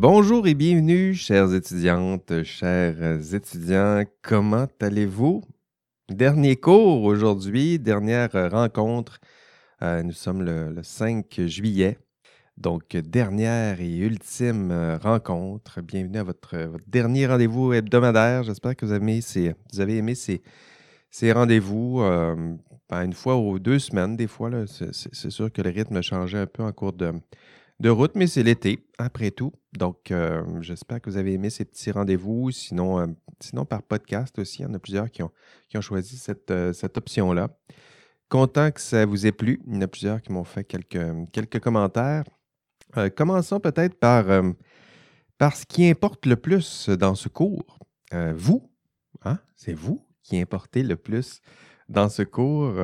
bonjour et bienvenue, chères étudiantes, chers étudiants. Comment allez-vous? Dernier cours aujourd'hui, dernière rencontre. Euh, nous sommes le, 5 juillet. Donc, dernière et ultime rencontre. Bienvenue à votre, dernier rendez-vous hebdomadaire. J'espère que vous avez aimé ces, rendez-vous. Euh, ben, une fois ou deux semaines, des fois, c'est sûr que le rythme changé un peu en cours de, de route, mais c'est l'été, après tout. Donc, euh, j'espère que vous avez aimé ces petits rendez-vous. Sinon, euh, sinon, par podcast aussi, il y en a plusieurs qui ont, choisi cette, euh, cette option-là. Content que ça vous ait plu. Il y en a plusieurs qui m'ont fait quelques, quelques commentaires. commençons peut-être par, par ce qui importe le plus dans ce cours. vous, hein? c'est vous qui importez le plus dans ce cours,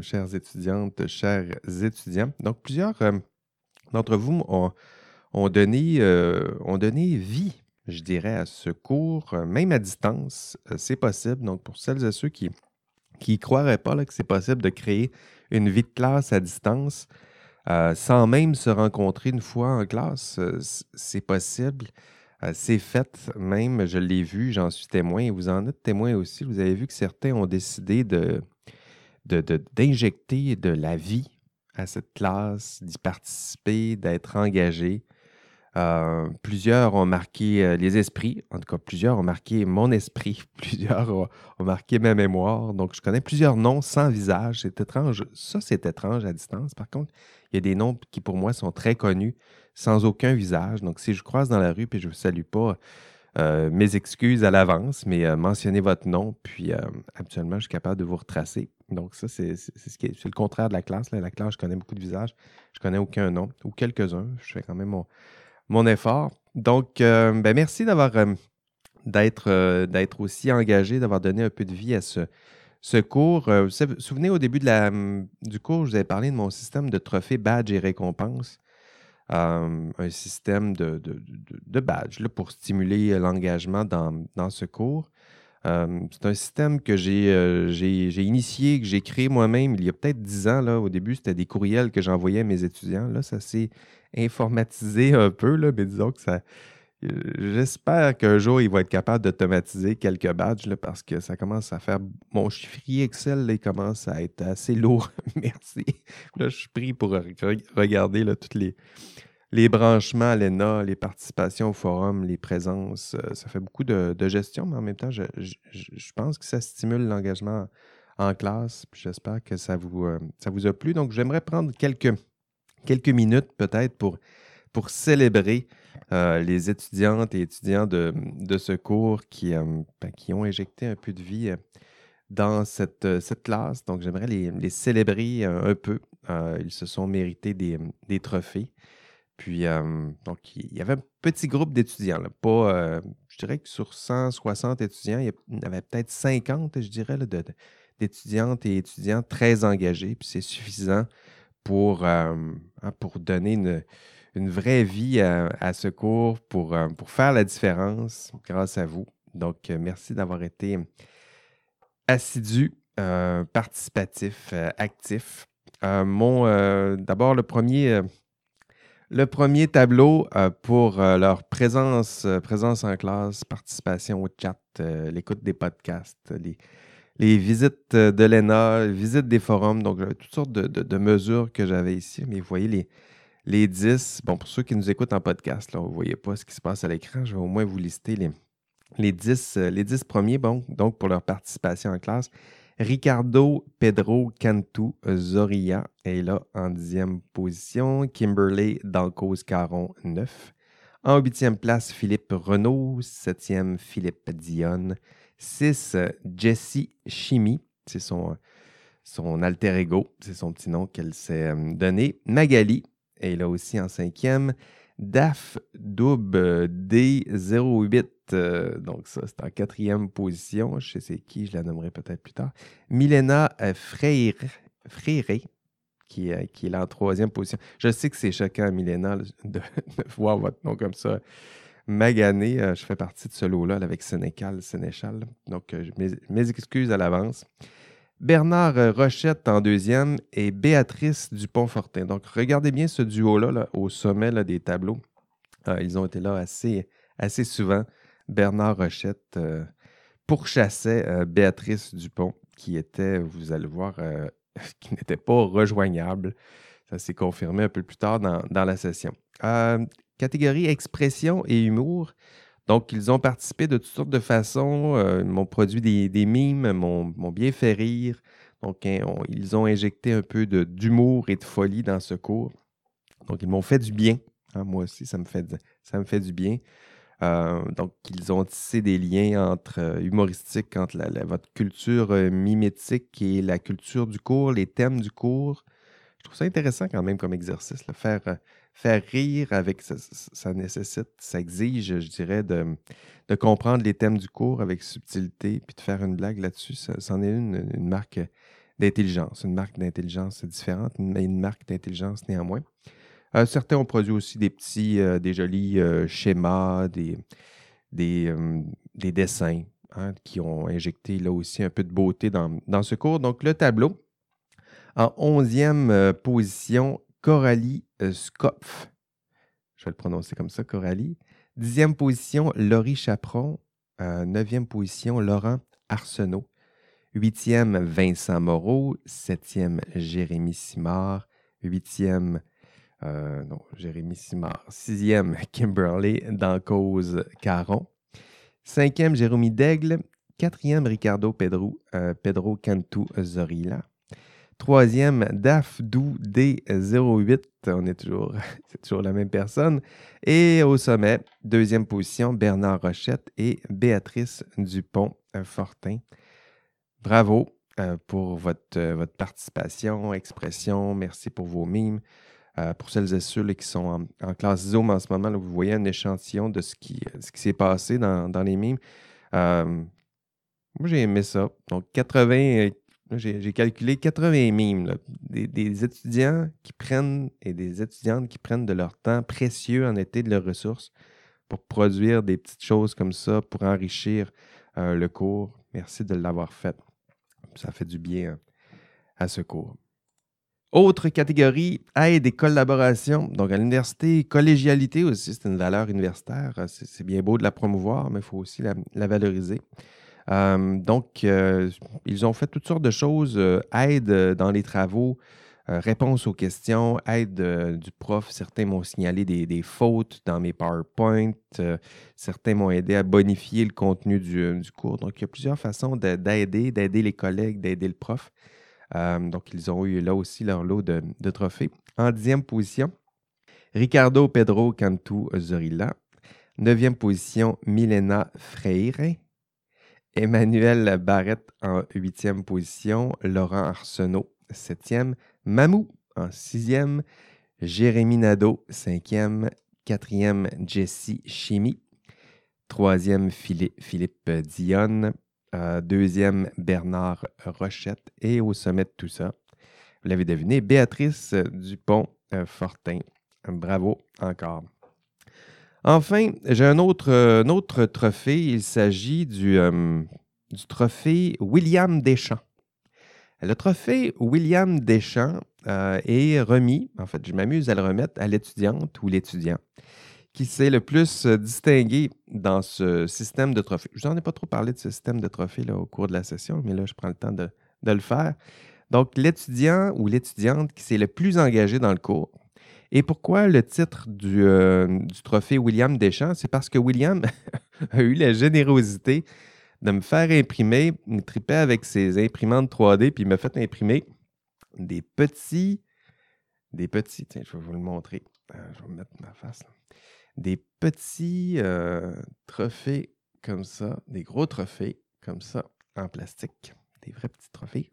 chères étudiantes, chers étudiants. Donc, plusieurs d'entre vous ont, donné, euh, ont donné vie, je dirais, à ce cours, euh, même à distance. Euh, c'est possible. Donc, pour celles et ceux qui ne croiraient pas là, que c'est possible de créer une vie de classe à distance, sans même se rencontrer une fois en classe, c'est possible. c'est fait même, je l'ai vu, j'en suis témoin, et vous en êtes témoin aussi. Vous avez vu que certains ont décidé de, d'injecter de, la vie à cette classe, d'y participer, d'être engagé. Euh, plusieurs ont marqué euh, les esprits, en tout cas plusieurs ont marqué mon esprit, plusieurs ont, marqué ma mémoire. Donc je connais plusieurs noms sans visage, c'est étrange. Ça, c'est étrange à distance. Par contre, il y a des noms qui pour moi sont très connus, sans aucun visage. Donc si je croise dans la rue et je ne vous salue pas, euh, mes excuses à l'avance, mais mentionnez votre nom, puis habituellement, je suis capable de vous retracer. Donc, ça, c'est le contraire de la classe. La classe, je connais beaucoup de visages. Je connais aucun nom, ou quelques-uns. Je fais quand même mon, effort. Donc, euh, ben, merci d'avoir euh, euh, d'être aussi engagé, d'avoir donné un peu de vie à ce, ce cours. vous vous souvenez, au début de la, hum, du cours, je vous avais parlé de mon système de trophées, badges et récompenses. un système de, de, de, badges pour stimuler l'engagement dans, dans, ce cours. Euh, c'est un système que euh, j'ai initié, que j'ai créé moi-même il y a peut-être dix ans. Là. Au début, c'était des courriels que j'envoyais à mes étudiants. Là, ça s'est informatisé un peu, là, mais disons que ça. J'espère qu'un jour, il va être capable d'automatiser quelques badges parce que ça commence à faire. Mon chiffrier Excel, commence à être assez lourd. Merci. Là, je suis pris pour regarder là, toutes les, les branchements à l'ENA, les participations au forum, les présences, euh, ça fait beaucoup de, gestion, mais en même temps, je, pense que ça stimule l'engagement en classe. J'espère que ça vous, euh, ça vous a plu. Donc, j'aimerais prendre quelques, minutes peut-être pour, célébrer euh, les étudiantes et étudiants de, ce cours qui, ben, qui ont injecté un peu de vie dans cette, classe. Donc, j'aimerais les, célébrer un peu. ils se sont mérités des trophées. Puis, donc, il y avait un petit groupe d'étudiants. Pas, je dirais que sur 160 étudiants, il y avait peut-être 50, je dirais, d'étudiantes et étudiants très engagés. Puis, c'est suffisant pour, hein, pour donner une, vraie vie à, ce cours, pour, pour faire la différence grâce à vous. Donc, merci d'avoir été assidu, participatif, actif. mon, d'abord, le premier le premier tableau euh, pour euh, leur présence, euh, présence en classe, participation au chat, l'écoute des podcasts, les, visites de l'ENA, visites des forums. Donc, toutes sortes de, mesures que j'avais ici. Mais vous voyez les, les 10. Bon, pour ceux qui nous écoutent en podcast, là, vous ne voyez pas ce qui se passe à l'écran. Je vais au moins vous lister les, les, 10, les 10 premiers, bon, donc pour leur participation en classe. Ricardo Pedro Cantu Zoria est là en dixième position. Kimberley Dalcos Caron, 9. En huitième place, Philippe Renault. Septième, Philippe Dionne. 6, Jesse Chimie. C'est son, son alter ego. C'est son petit nom qu'elle s'est euh, donné. Magali est là aussi en cinquième. DAF Doub D08 euh, donc ça, c'est en quatrième position. Je sais c'est qui, je la nommerai peut-être plus tard. Milena euh, Freire, qui, euh, qui est là en troisième position. Je sais que c'est choquant, Milena, de, voir votre nom comme ça. Magané, je fais partie de ce lot-là avec Sénécal, Sénéchal. Donc, mes, excuses à l'avance. Bernard Rochette en deuxième et Béatrice Dupont-Fortin. Donc, regardez bien ce duo-là là, au sommet des tableaux. ils ont été là assez, assez souvent. Bernard Rochette pourchassait Béatrice Dupont, qui était, vous allez voir, qui n'était pas rejoignable. Ça s'est confirmé un peu plus tard dans, la session. catégorie expression et humour. Donc, ils ont participé de toutes sortes de façons. ils m'ont produit des, mimes, m'ont bien fait rire. Donc, hein, ils ont injecté un peu d'humour et de folie dans ce cours. Donc, ils m'ont fait du bien. Hein, moi aussi, ça me fait du bien. Euh, donc, ils ont tissé des liens entre euh, humoristiques entre votre culture euh, mimétique et la culture du cours, les thèmes du cours. Je trouve ça intéressant quand même comme exercice. Faire, faire rire avec ça, nécessite, ça exige, je dirais, de, comprendre les thèmes du cours avec subtilité, puis de faire une blague là-dessus. C'en est une, une marque d'intelligence, une marque d'intelligence différente, mais une marque d'intelligence néanmoins. Euh, certains ont produit aussi des petits, euh, des jolis euh, schémas, des, des, dessins hein, qui ont injecté là aussi un peu de beauté dans, ce cours. Donc, le tableau, en onzième position, Coralie Skopf. Je vais le prononcer comme ça, Coralie. Dixième position, Laurie Chaperon. neuvième position, Laurent Arsenault. Huitième, Vincent Moreau. Septième, Jérémy Simard. Huitième, euh, non, Jérémy Simard. Sixième, Kimberly dans Cause Caron. Cinquième, Jérémy Daigle. Quatrième, Ricardo Pedro, euh, Pedro Cantu Zorilla. Troisième, Dafdou D08. On est toujours, c'est toujours la même personne. Et au sommet, deuxième position, Bernard Rochette et Béatrice Dupont-Fortin. Bravo euh, pour votre, votre participation, expression. Merci pour vos mimes. Euh, pour celles et ceux qui sont en, classe Zoom en ce moment, vous voyez un échantillon de ce qui, s'est passé dans, les mimes. Euh, moi, j'ai aimé ça. Donc, 80, j'ai calculé 80 mimes. Des, étudiants qui prennent et des étudiantes qui prennent de leur temps précieux en été, de leurs ressources, pour produire des petites choses comme ça, pour enrichir euh, le cours. Merci de l'avoir fait. Ça fait du bien à ce cours. Autre catégorie, aide et collaboration. Donc, à l'université, collégialité aussi, c'est une valeur universitaire. C'est bien beau de la promouvoir, mais il faut aussi la, valoriser. Euh, donc, euh, ils ont fait toutes sortes de choses. Euh, aide dans les travaux, réponse aux questions, aide du prof. Certains m'ont signalé des, fautes dans mes PowerPoint. certains m'ont aidé à bonifier le contenu du, cours. Donc, il y a plusieurs façons d'aider, d'aider les collègues, d'aider le prof. Euh, donc, ils ont eu là aussi leur lot de, trophées. En dixième position, Ricardo Pedro Cantu Zorilla. Neuvième position, Milena Freire. Emmanuel Barrette en huitième position. Laurent Arsenault, septième. Mamou en sixième. Jérémy Nadeau, cinquième. Quatrième, Jessie Chimie. Troisième, Philippe Dionne. Euh, deuxième, Bernard Rochette. Et au sommet de tout ça, vous l'avez deviné, Béatrice Dupont-Fortin. Bravo encore. Enfin, j'ai un autre, autre trophée. Il s'agit du, euh, du trophée William Deschamps. Le trophée William Deschamps euh, est remis, en fait, je m'amuse à le remettre à l'étudiante ou l'étudiant qui s'est le plus euh, distingué dans ce système de trophées. Je n'en ai pas trop parlé de ce système de trophées au cours de la session, mais là, je prends le temps de, le faire. Donc, l'étudiant ou l'étudiante qui s'est le plus engagé dans le cours. Et pourquoi le titre du, euh, trophée William Deschamps? C'est parce que William a eu la générosité de me faire imprimer, il tripait avec ses imprimantes 3D, puis il m'a fait imprimer des petits, des petits, tiens, je vais vous le montrer. Euh, je vais mettre ma face là des petits euh, trophées comme ça, des gros trophées comme ça en plastique, des vrais petits trophées.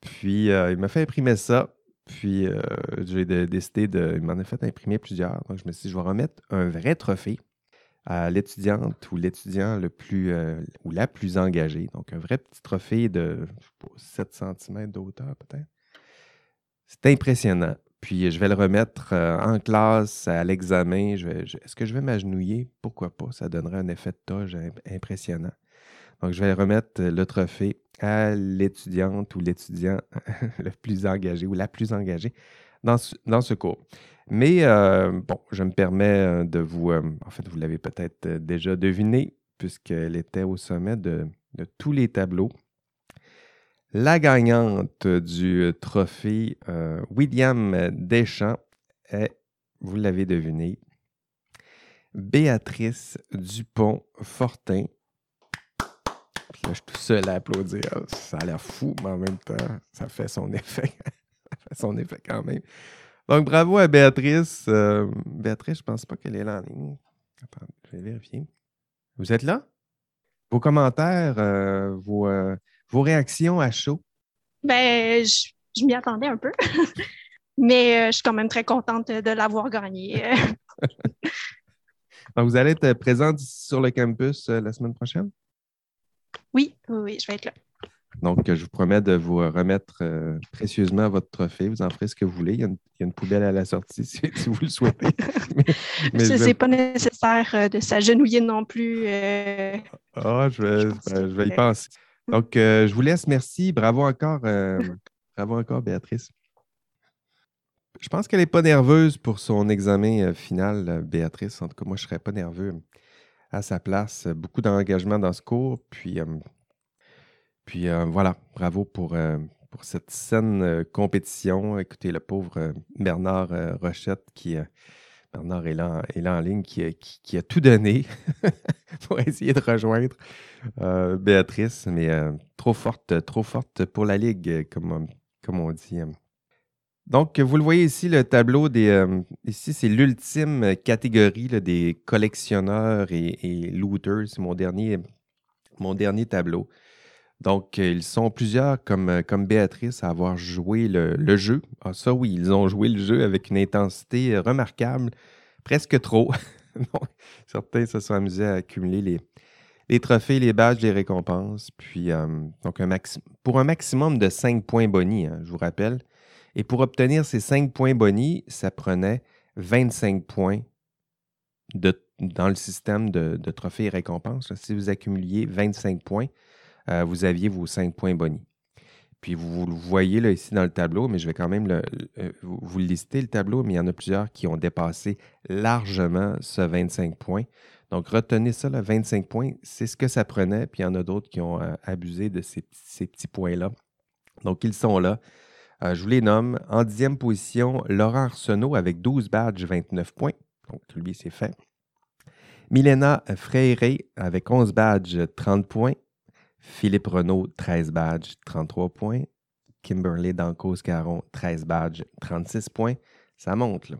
Puis euh, il m'a fait imprimer ça. Puis euh, j'ai décidé de. Il m'en a fait imprimer plusieurs. Donc je me suis dit, je vais remettre un vrai trophée à l'étudiante ou l'étudiant le plus ou la plus engagée. Donc un vrai petit trophée de 7 cm de hauteur peut-être. C'est impressionnant. Puis je vais le remettre euh, en classe à l'examen. Est-ce que je vais m'agenouiller? Pourquoi pas? Ça donnerait un effet de toge impressionnant. Donc, je vais remettre le trophée à l'étudiante ou l'étudiant le plus engagé ou la plus engagée dans ce, dans ce cours. Mais bon, je me permets de vous, en fait, vous l'avez peut-être déjà deviné, puisqu'elle était au sommet de, de tous les tableaux. La gagnante du trophée William Deschamps est, vous l'avez deviné, Béatrice Dupont-Fortin. Puis là, je suis tout seul à applaudir. Ça a l'air fou, mais en même temps, ça fait son effet. ça fait son effet quand même. Donc, bravo à Béatrice. Euh, Béatrice, je pense pas qu'elle est là en ligne. Attends, je vais vérifier. Vous êtes là? Vos commentaires, euh, vos, euh, vos, réactions à chaud? Ben, je, je m'y attendais un peu. Mais je suis quand même très contente de l'avoir gagné. vous allez être présente sur le campus euh, la semaine prochaine? Oui, oui, je vais être là. Donc, je vous promets de vous remettre euh, précieusement votre trophée. Vous en ferez ce que vous voulez. Il y a une, poubelle à la sortie si, vous le souhaitez. Ce n'est pas nécessaire euh, de s'agenouiller non plus. Ah, je vais, ben, je vais, y penser. Donc, je vous laisse. Merci. Bravo encore, bravo encore, Béatrice. Je pense qu'elle n'est pas nerveuse pour son examen euh, final, euh, Béatrice. En tout cas, moi, je ne serais pas nerveux à sa place. Beaucoup d'engagement dans ce cours. Puis, euh, puis voilà, bravo pour, pour cette saine compétition. Écoutez, le pauvre Bernard Rochette qui. Bernard est là, est en ligne, qui, a tout donné pour essayer de rejoindre Béatrice, mais trop forte, trop forte pour la Ligue, comme, on dit. Donc, vous le voyez ici, le tableau des. Euh, ici, c'est l'ultime catégorie des collectionneurs et, looters. C'est mon dernier tableau. Donc, euh, ils sont plusieurs, comme, euh, comme Béatrice, à avoir joué le, jeu. Ah, ça, oui, ils ont joué le jeu avec une intensité remarquable, presque trop. certains se sont amusés à accumuler les, les trophées, les badges, les récompenses. Puis, donc, un pour un maximum de 5 points bonus, hein, je vous rappelle. Et pour obtenir ces 5 points bonus, ça prenait 25 points dans le système de, trophées et récompenses. Si vous accumuliez 25 points, euh, vous aviez vos 5 points bonus. Puis vous, le voyez là, ici dans le tableau, mais je vais quand même le, vous le lister le tableau, mais il y en a plusieurs qui ont dépassé largement ce 25 points. Donc retenez ça, le 25 points, c'est ce que ça prenait, puis il y en a d'autres qui ont euh, abusé de ces, petits points-là. Donc ils sont là. Euh, je vous les nomme. En dixième position, Laurent Arsenault avec 12 badges, 29 points. Donc, lui, c'est fait. Milena Freire avec 11 badges, 30 points. Philippe Renault, 13 badges, 33 points. Kimberly Dancos-Caron, 13 badges, 36 points. Ça monte.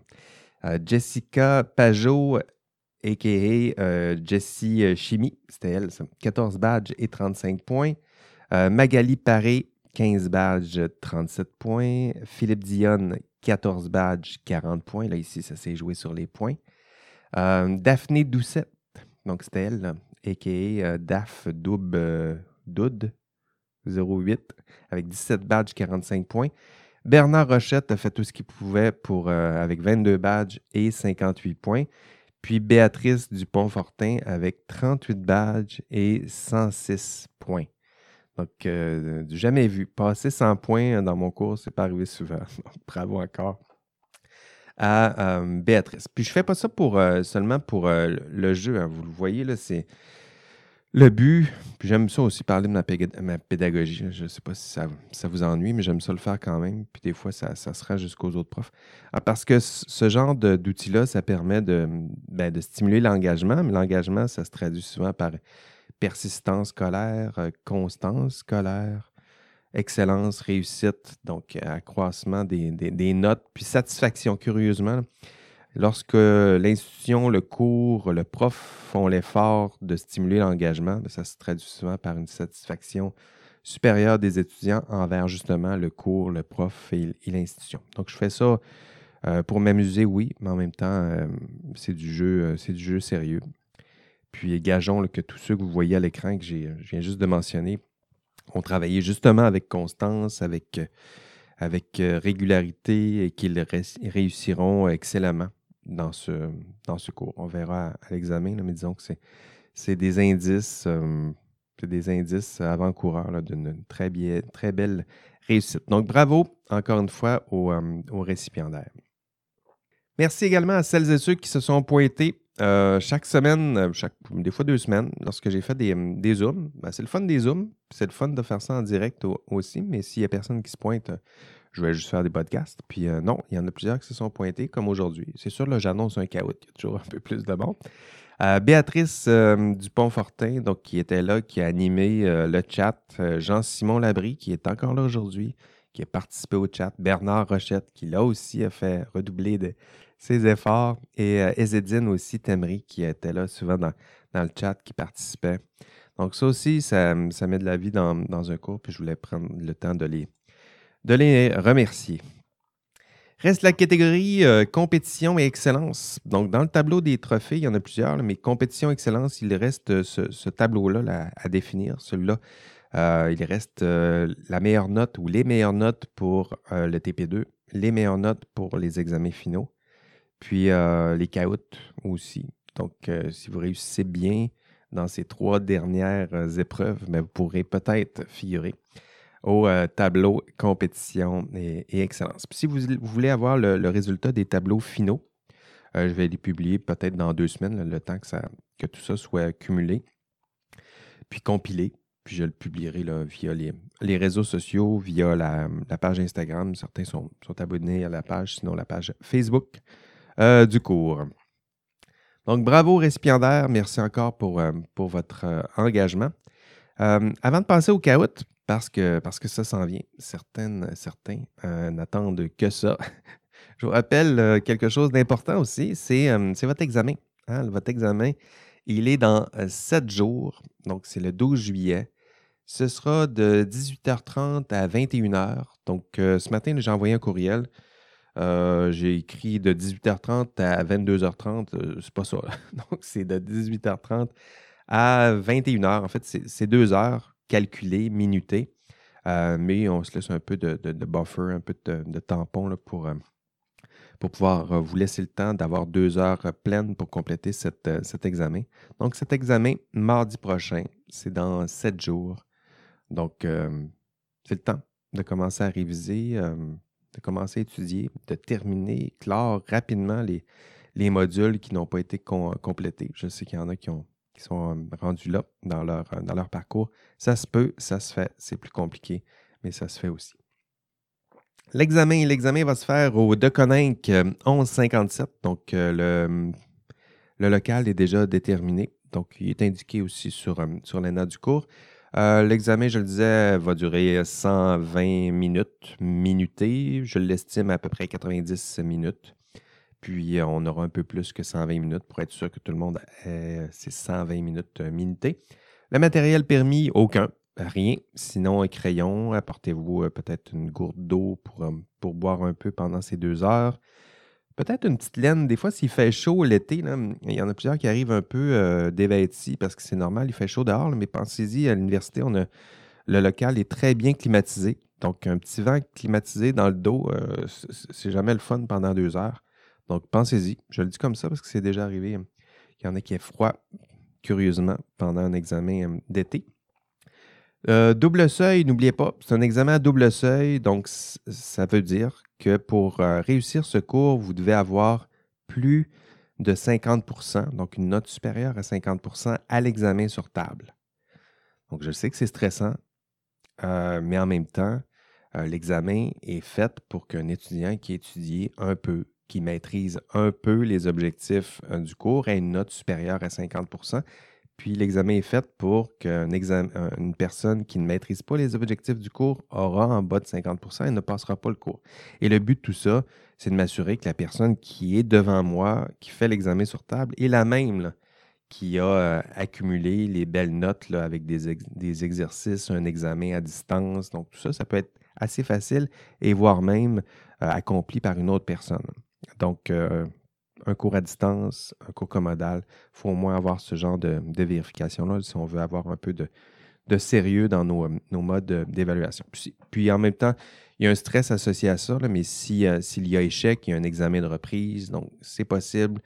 Euh, Jessica Pajot, a.k.a. Euh, Jessie Chimie, c'était elle, 14 badges et 35 points. Magali Paré, 15 badges, 37 points. Philippe Dionne, 14 badges, 40 points. Là, ici, ça s'est joué sur les points. Euh, Daphné Doucette, donc c'était elle, a.k.a. Euh, Daph Doub, euh, Doud, 08, avec 17 badges, 45 points. Bernard Rochette a fait tout ce qu'il pouvait pour, avec 22 badges et 58 points. Puis Béatrice Dupont-Fortin avec 38 badges et 106 points. Donc, euh, jamais vu. Passer 100 points dans mon cours, c'est pas arrivé souvent. bravo encore à euh, Béatrice. Puis, je fais pas ça pour euh, seulement pour le jeu. Hein. vous le voyez, là, c'est le but. Puis, j'aime ça aussi parler de ma, pédagogie. Je ne sais pas si ça, ça vous ennuie, mais j'aime ça le faire quand même. Puis, des fois, ça, ça sera jusqu'aux autres profs. Ah, parce que ce genre d'outil-là, ça permet de, ben, de stimuler l'engagement. Mais l'engagement, ça se traduit souvent par persistance scolaire, euh, constance scolaire, excellence, réussite, donc accroissement des, notes, puis satisfaction, curieusement. Lorsque l'institution, le cours, le prof font l'effort de stimuler l'engagement, ben, ça se traduit souvent par une satisfaction supérieure des étudiants envers justement le cours, le prof et, l'institution. Donc, je fais ça euh, pour m'amuser, oui, mais en même temps, euh, c'est du jeu, c'est du jeu sérieux. Puis gageons que tous ceux que vous voyez à l'écran que je viens juste de mentionner ont travaillé justement avec constance, avec, euh, avec euh, régularité et qu'ils réussiront excellemment dans ce, dans ce cours. On verra à, l'examen, mais disons que c'est des indices, euh, des indices avant-coureurs d'une très, très belle réussite. Donc, bravo encore une fois aux, aux récipiendaires. Merci également à celles et ceux qui se sont pointés euh, chaque semaine, euh, chaque, des fois deux semaines, lorsque j'ai fait des, des Zooms, ben, c'est le fun des Zooms, c'est le fun de faire ça en direct aussi, mais s'il n'y a personne qui se pointe, euh, je vais juste faire des podcasts. Puis non, il y en a plusieurs qui se sont pointés, comme aujourd'hui. C'est sûr, là, j'annonce un chaos, il y a toujours un peu plus de monde. Béatrice Dupont-Fortin, donc, qui était là, qui a animé le chat. Jean-Simon Labry, qui est encore là aujourd'hui, qui a participé au chat. Bernard Rochette, qui là aussi a fait redoubler de, ses efforts. Et euh, Ezedine aussi, Temri, qui était là souvent dans, le chat, qui participait. Donc, ça aussi, ça, met de la vie dans, un cours, puis je voulais prendre le temps de les, de les remercier. Reste la catégorie euh, compétition et excellence. Donc, dans le tableau des trophées, il y en a plusieurs, mais compétition et excellence, il reste ce, tableau-là à définir. Celui-là, euh, il reste la meilleure note ou les meilleures notes pour le TP2, les meilleures notes pour les examens finaux, puis euh, les caouts aussi. Donc, euh, si vous réussissez bien dans ces trois dernières euh, épreuves, ben, vous pourrez peut-être figurer au tableau compétition et, excellence. Puis si vous, voulez avoir le, résultat des tableaux finaux, je vais les publier peut-être dans deux semaines, le temps que, ça, que tout ça soit cumulé, puis compilé. Puis je le publierai via les, réseaux sociaux, via la, page Instagram. Certains sont, sont abonnés à la page, sinon la page Facebook. Euh, du cours. Donc, bravo récipiendaire. Merci encore pour, euh, pour votre euh, engagement. avant de passer au caout, parce que, ça s'en vient, certains n'attendent que ça. Je vous rappelle quelque chose d'important aussi, c'est votre examen. Hein. Votre examen, il est dans sept jours, donc c'est le 12 juillet. Ce sera de 18h30 à 21h. Donc, ce matin, j'ai envoyé un courriel. Euh, j'ai écrit de 18h30 à 22h30. Euh, c'est pas ça. Donc, c'est de 18h30 à 21h. En fait, c'est deux heures calculées, minutées. Euh, mais on se laisse un peu de, buffer, un peu de, tampon pour, pour pouvoir vous laisser le temps d'avoir deux heures pleines pour compléter cet examen. Donc, cet examen, mardi prochain, c'est dans sept jours. Donc, c'est le temps de commencer à réviser de commencer à étudier, de terminer, clore rapidement les, les modules qui n'ont pas été complétés. Je sais qu'il y en a qui, ont, sont euh, rendus là dans leur, euh, dans leur parcours. Ça se peut, ça se fait. C'est plus compliqué, mais ça se fait aussi. L'examen, l'examen va se faire au Deconinck 1157. Euh, donc, le, le local est déjà déterminé. Donc, il est indiqué aussi sur, sur notes du cours. Euh, l'examen, je le disais, va durer 120 minutes, minuté. Je l'estime à peu près 90 minutes. Puis, on aura un peu plus que 120 minutes pour être sûr que tout le monde ait ses 120 minutes euh, minutées. Le matériel permis, aucun, rien. Sinon, un crayon, apportez-vous euh, peut-être une gourde d'eau pour, pour boire un peu pendant ces deux heures. Peut-être une petite laine. Des fois, s'il fait chaud l'été, il y en a plusieurs qui arrivent un peu euh, dévêtis parce que c'est normal, il fait chaud dehors. mais pensez-y, à l'université, on a, le local est très bien climatisé. Donc, un petit vent climatisé dans le dos, euh, c'est jamais le fun pendant deux heures. Donc, pensez-y. Je le dis comme ça parce que c'est déjà arrivé. Il y en a qui est froid, curieusement, pendant un examen euh, d'été. double seuil, n'oubliez pas, c'est un examen à double seuil, donc ça veut dire que pour euh, réussir ce cours, vous devez avoir plus de 50% donc une note supérieure à 50% à l'examen sur table. Donc, je sais que c'est stressant, euh, mais en même temps, euh, l'examen est fait pour qu'un étudiant qui étudie un peu, qui maîtrise un peu les objectifs du cours, ait une note supérieure à 50% puis l'examen est fait pour qu'une personne qui ne maîtrise pas les objectifs du cours aura en bas de 50% et ne passera pas le cours. Et le but de tout ça, c'est de m'assurer que la personne qui est devant moi, qui fait l'examen sur table, est la même qui a euh, accumulé les belles notes avec des, des, exercices, un examen à distance. Donc tout ça, ça peut être assez facile et voire même euh, accompli par une autre personne. Donc, euh, un cours à distance, un cours commodal, il faut au moins avoir ce genre de, vérification-là si on veut avoir un peu de, sérieux dans nos, modes d'évaluation. Puis, en même temps, il y a un stress associé à ça, mais euh, s'il y a échec, il y a un examen de reprise, donc c'est possible.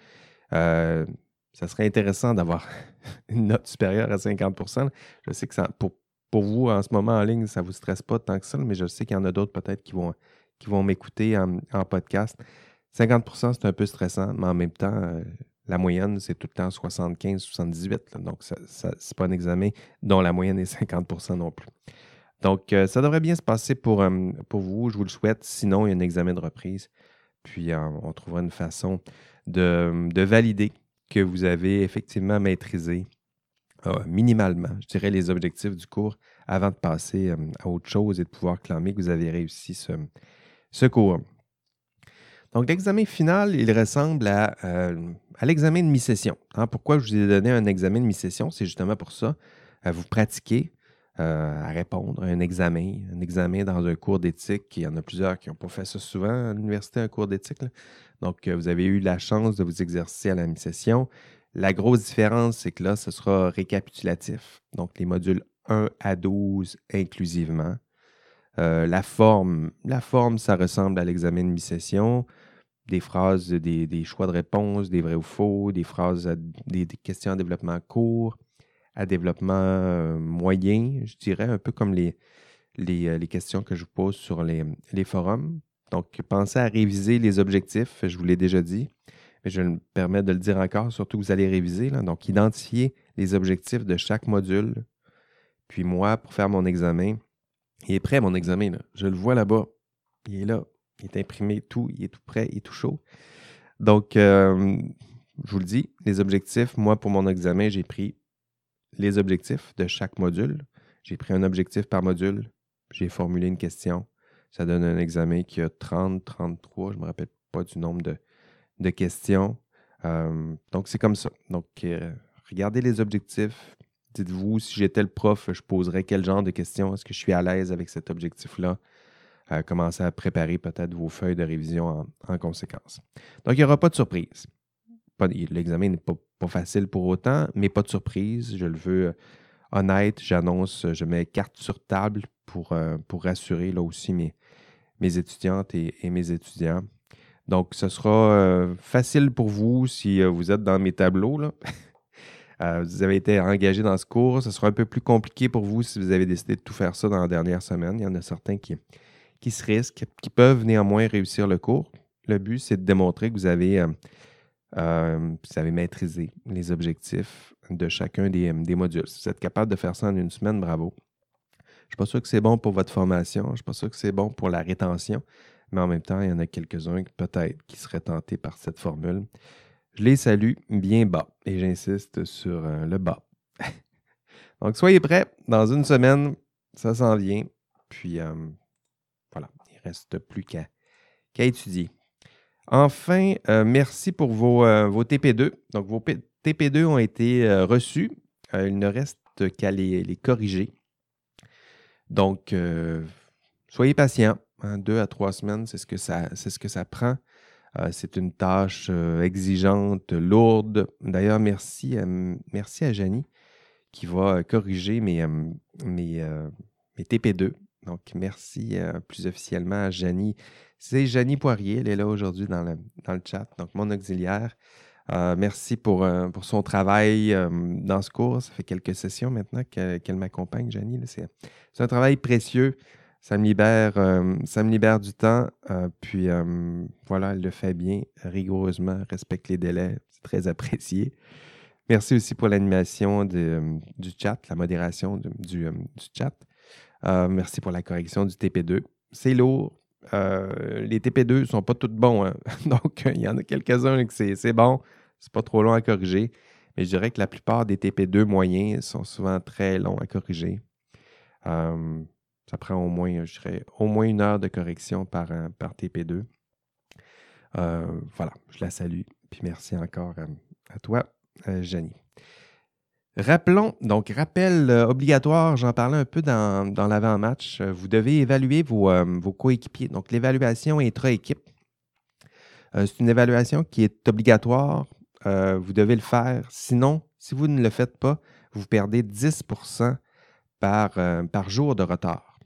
Euh, ça serait intéressant d'avoir une note supérieure à 50% Je sais que pour pour vous, en ce moment en ligne, ça ne vous stresse pas tant que ça, mais je sais qu'il y en a d'autres peut-être qui vont, qui vont m'écouter en, podcast. 50% c'est un peu stressant, mais en même temps, euh, la moyenne, c'est tout le temps 75-78. Donc, ce n'est pas un examen dont la moyenne est 50% non plus. Donc, euh, ça devrait bien se passer pour, euh, pour vous. Je vous le souhaite. Sinon, il y a un examen de reprise. Puis, on trouvera une façon de, de, valider que vous avez effectivement maîtrisé minimalement, je dirais, les objectifs du cours avant de passer à autre chose et de pouvoir clamer que vous avez réussi ce, ce cours. Donc, l'examen final, il ressemble à, euh, l'examen de mi-session. Hein. pourquoi je vous ai donné un examen de mi-session? C'est justement pour ça. à vous pratiquer euh, à répondre à un examen, un examen dans un cours d'éthique. Il y en a plusieurs qui n'ont pas fait ça souvent à l'université, un cours d'éthique. Donc, euh, vous avez eu la chance de vous exercer à la mi-session. La grosse différence, c'est que là, ce sera récapitulatif. Donc, les modules 1 à 12 inclusivement. La forme, la forme, ça ressemble à l'examen de mi-session. Des phrases, des, choix de réponse, des vrais ou faux, des phrases, des, questions à développement court, à développement euh, moyen, je dirais, un peu comme les, euh, les, questions que je vous pose sur les, les, forums. Donc, pensez à réviser les objectifs, je vous l'ai déjà dit, mais je me permets de le dire encore, surtout que vous allez réviser. Donc, identifier les objectifs de chaque module. Puis moi, pour faire mon examen, il est prêt, mon examen. Je le vois là-bas. Il est là. Il est imprimé, tout. Il est tout prêt, il est tout chaud. Donc, euh, je vous le dis, les objectifs, moi, pour mon examen, j'ai pris les objectifs de chaque module. J'ai pris un objectif par module. J'ai formulé une question. Ça donne un examen qui a 30, 33, je ne me rappelle pas du nombre de, questions. Euh, donc, c'est comme ça. Donc, euh, regardez les objectifs, Dites-vous, si j'étais le prof, je poserais quel genre de questions? Est-ce que je suis à l'aise avec cet objectif-là? Euh, commencez à préparer peut-être vos feuilles de révision en, conséquence. Donc, il n'y aura pas de surprise. L'examen n'est pas, facile pour autant, mais pas de surprise. Je le veux euh, honnête. J'annonce, je mets carte sur table pour, euh, pour rassurer là aussi mes, mes étudiantes et, mes étudiants. Donc, ce sera facile pour vous si vous êtes dans mes tableaux. Euh, vous avez été engagé dans ce cours. Ce sera un peu plus compliqué pour vous si vous avez décidé de tout faire ça dans la dernière semaine. Il y en a certains qui, qui se risquent, qui peuvent néanmoins réussir le cours. Le but, c'est de démontrer que vous avez, euh, euh, vous avez maîtrisé les objectifs de chacun des, des, modules. Si vous êtes capable de faire ça en une semaine, bravo. Je ne suis pas sûr que c'est bon pour votre formation, je ne suis pas sûr que c'est bon pour la rétention, mais en même temps, il y en a quelques-uns peut-être qui seraient tentés par cette formule. Je les salue bien bas et j'insiste sur euh, le bas. Donc, soyez prêts. Dans une semaine, ça s'en vient. Puis, euh, reste plus qu'à étudier. Enfin, euh, merci pour vos, vos, TP2. Donc, vos TP2 ont été reçus. il ne reste qu'à les, corriger. Donc, soyez patients. Hein, deux à trois semaines, c'est ce, que ça, prend. Euh, c'est une tâche euh, exigeante, lourde. D'ailleurs, merci, merci à Janie qui va corriger mes, mes, mes TP2. Donc, merci euh, plus officiellement à Janie. C'est Janie Poirier, elle est là aujourd'hui dans le, dans le chat, donc mon auxiliaire. merci pour, pour son travail dans ce cours. Ça fait quelques sessions maintenant qu'elle m'accompagne, Janie. C'est un travail précieux. Ça me libère, euh, ça me libère du temps. Euh, puis euh, voilà, elle le fait bien, rigoureusement, respecte les délais. C'est très apprécié. Merci aussi pour l'animation du chat, la modération du, chat. Merci pour la correction du TP2. C'est lourd. les TP2 ne sont pas tous bons. Hein. Donc, il y en a quelques-uns que c'est bon. C'est pas trop long à corriger. Mais je dirais que la plupart des TP2 moyens sont souvent très longs à corriger. Ça prend au moins, je dirais, au moins une heure de correction par, euh, par TP2. Euh, voilà, je la salue. Puis merci encore euh, à toi, Janie. Rappelons, donc rappel obligatoire, j'en parlais un peu dans, l'avant-match. Vous devez évaluer vos, vos coéquipiers. Donc l'évaluation intra-équipe. c'est une évaluation qui est obligatoire. vous devez le faire. Sinon, si vous ne le faites pas, vous perdez 10 par, par jour de retard.